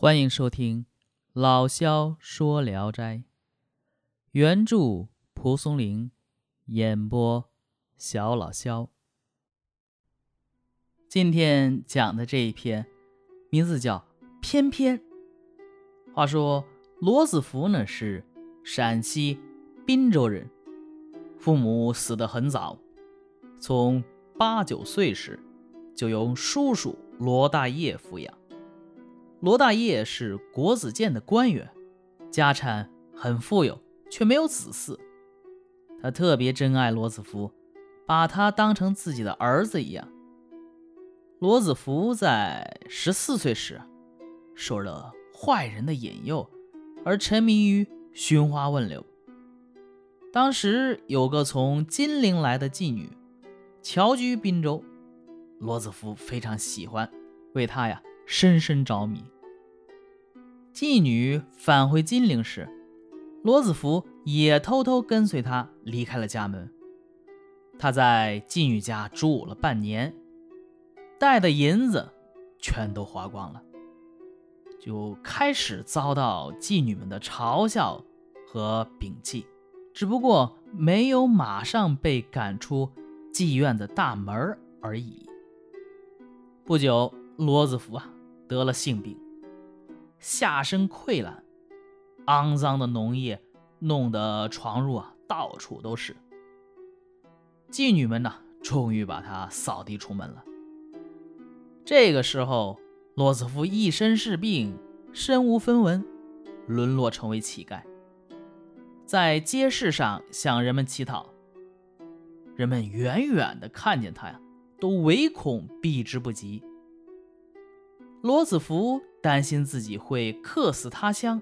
欢迎收听老萧说《聊斋》，原著蒲松龄，演播小老萧。今天讲的这一篇名字叫《偏偏》。话说罗子福呢是陕西滨州人，父母死得很早，从八九岁时就由叔叔罗大业抚养。罗大业是国子监的官员，家产很富有，却没有子嗣。他特别珍爱罗子福，把他当成自己的儿子一样。罗子福在十四岁时，受了坏人的引诱，而沉迷于寻花问柳。当时有个从金陵来的妓女，侨居滨州，罗子福非常喜欢，为她呀。深深着迷。妓女返回金陵时，罗子福也偷偷跟随她离开了家门。他在妓女家住了半年，带的银子全都花光了，就开始遭到妓女们的嘲笑和摒弃，只不过没有马上被赶出妓院的大门而已。不久，罗子福啊。得了性病，下身溃烂，肮脏的脓液弄得床褥啊到处都是。妓女们呢，终于把他扫地出门了。这个时候，罗子福一身是病，身无分文，沦落成为乞丐，在街市上向人们乞讨。人们远远的看见他呀，都唯恐避之不及。罗子福担心自己会客死他乡，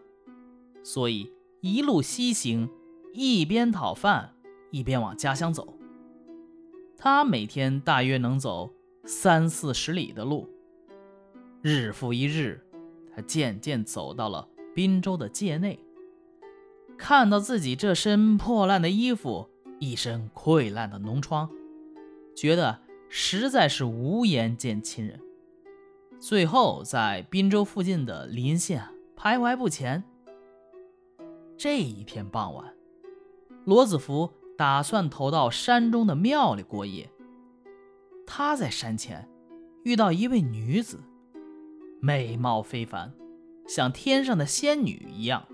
所以一路西行，一边讨饭，一边往家乡走。他每天大约能走三四十里的路。日复一日，他渐渐走到了滨州的界内，看到自己这身破烂的衣服，一身溃烂的脓疮，觉得实在是无颜见亲人。最后，在滨州附近的临县徘徊不前。这一天傍晚，罗子福打算投到山中的庙里过夜。他在山前遇到一位女子，美貌非凡，像天上的仙女一样。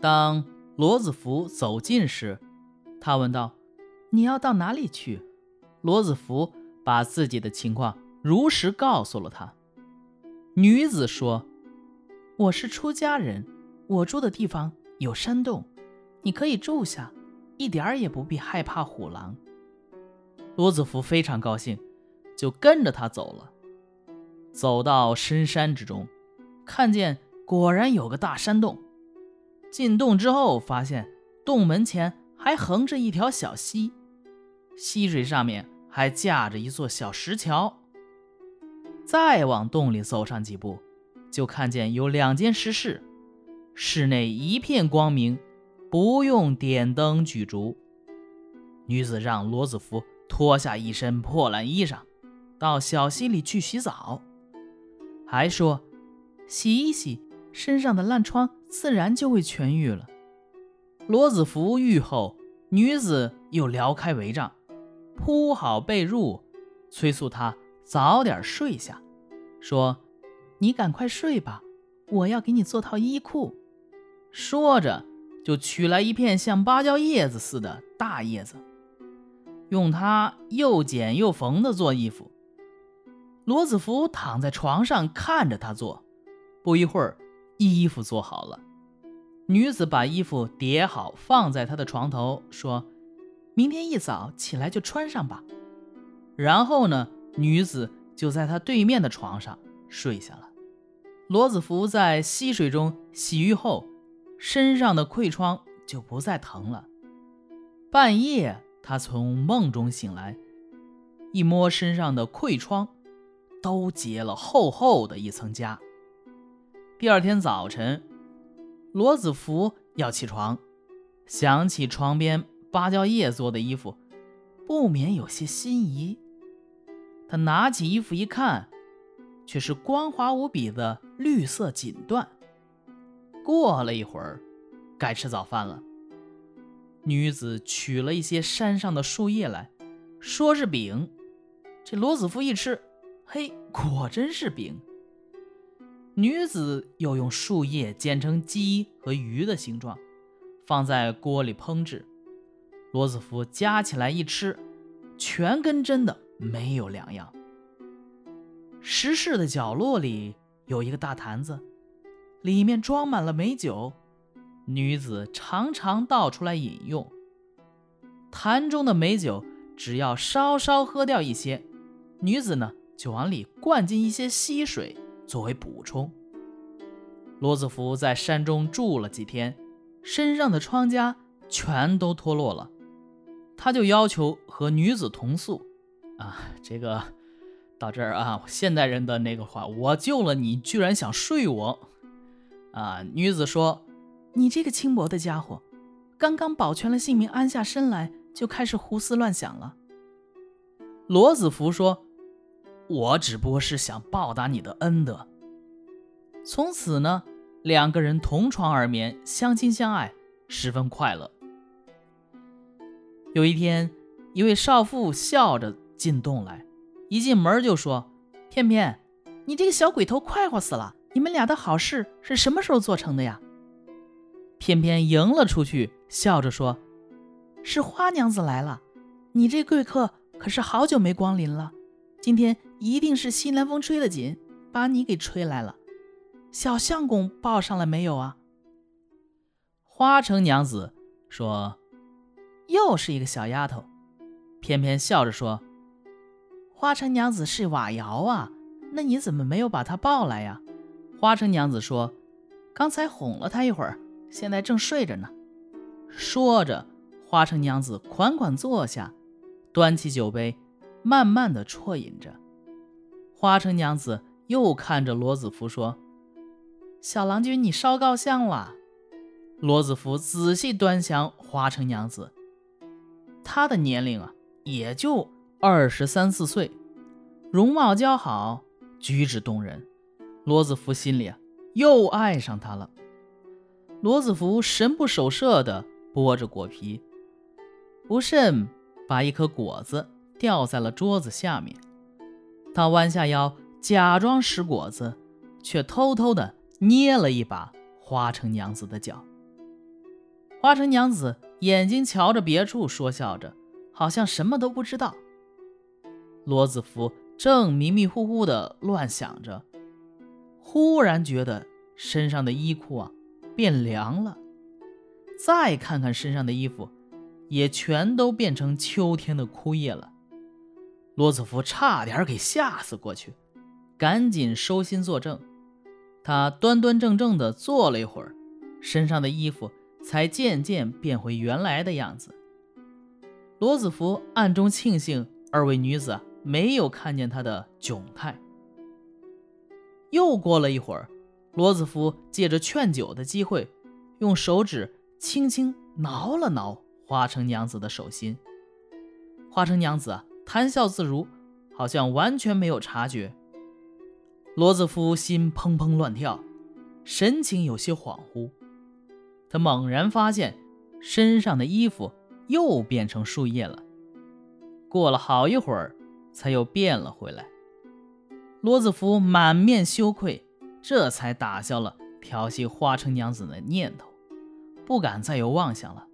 当罗子福走近时，他问道：“你要到哪里去？”罗子福把自己的情况如实告诉了他。女子说：“我是出家人，我住的地方有山洞，你可以住下，一点儿也不必害怕虎狼。”罗子福非常高兴，就跟着他走了。走到深山之中，看见果然有个大山洞。进洞之后，发现洞门前还横着一条小溪，溪水上面还架着一座小石桥。再往洞里走上几步，就看见有两间石室，室内一片光明，不用点灯举烛。女子让罗子福脱下一身破烂衣裳，到小溪里去洗澡，还说洗一洗身上的烂疮，自然就会痊愈了。罗子福愈后，女子又撩开帷帐，铺好被褥，催促他。早点睡下，说：“你赶快睡吧，我要给你做套衣裤。”说着，就取来一片像芭蕉叶子似的大叶子，用它又剪又缝的做衣服。罗子福躺在床上看着他做，不一会儿，衣服做好了。女子把衣服叠好放在他的床头，说：“明天一早起来就穿上吧。”然后呢？女子就在他对面的床上睡下了。罗子福在溪水中洗浴后，身上的溃疮就不再疼了。半夜，他从梦中醒来，一摸身上的溃疮，都结了厚厚的一层痂。第二天早晨，罗子福要起床，想起床边芭蕉叶做的衣服，不免有些心仪。他拿起衣服一看，却是光滑无比的绿色锦缎，过了一会儿，该吃早饭了。女子取了一些山上的树叶来，说是饼。这罗子夫一吃，嘿，果真是饼。女子又用树叶煎成鸡和鱼的形状，放在锅里烹制。罗子夫夹起来一吃，全跟真的没有两样。石室的角落里有一个大坛子，里面装满了美酒。女子常常倒出来饮用。坛中的美酒只要稍稍喝掉一些，女子呢就往里灌进一些溪水作为补充。罗子福在山中住了几天，身上的疮痂全都脱落了，他就要求和女子同宿。啊，这个到这儿啊，现代人的那个话，我救了你，居然想睡我？啊，女子说。你这个轻薄的家伙，刚刚保全了性命，安下身来，就开始胡思乱想了。罗子福说：“我只不过是想报答你的恩德。”从此呢，两个人同床而眠，相亲相爱，十分快乐。有一天，一位少妇笑着进洞来，一进门就说：“偏偏，你这个小鬼头，快活死了！你们俩的好事是什么时候做成的呀？”偏偏迎了出去，笑着说：“是花娘子来了，你这贵客可是好久没光临了。今天一定是西南风吹得紧，把你给吹来了。小相公抱上了没有啊？”花城娘子说：“又是一个小丫头。”偏偏笑着说：“花城娘子是瓦窑啊，那你怎么没有把她抱来呀？”花城娘子说：“刚才哄了她一会儿。”现在正睡着呢。说着，花城娘子款款坐下，端起酒杯，慢慢的啜饮着。花城娘子又看着罗子福说：“小郎君，你烧高香了。”罗子福仔细端详花城娘子，她的年龄啊，也就二十三四岁，容貌姣好，举止动人。罗子福心里啊，又爱上她了。罗子福神不守舍地剥着果皮，不慎把一颗果子掉在了桌子下面。他弯下腰假装拾果子，却偷偷地捏了一把花城娘子的脚。花城娘子眼睛瞧着别处，说笑着，好像什么都不知道。罗子福正迷迷糊糊地乱想着，忽然觉得身上的衣裤啊。变凉了，再看看身上的衣服，也全都变成秋天的枯叶了。罗子福差点给吓死过去，赶紧收心作证。他端端正正地坐了一会儿，身上的衣服才渐渐变回原来的样子。罗子福暗中庆幸二位女子没有看见他的窘态。又过了一会儿。罗子福借着劝酒的机会，用手指轻轻挠了挠花城娘子的手心。花城娘子谈笑自如，好像完全没有察觉。罗子福心砰砰乱跳，神情有些恍惚。他猛然发现身上的衣服又变成树叶了。过了好一会儿，才又变了回来。罗子福满面羞愧。这才打消了调戏花城娘子的念头，不敢再有妄想了。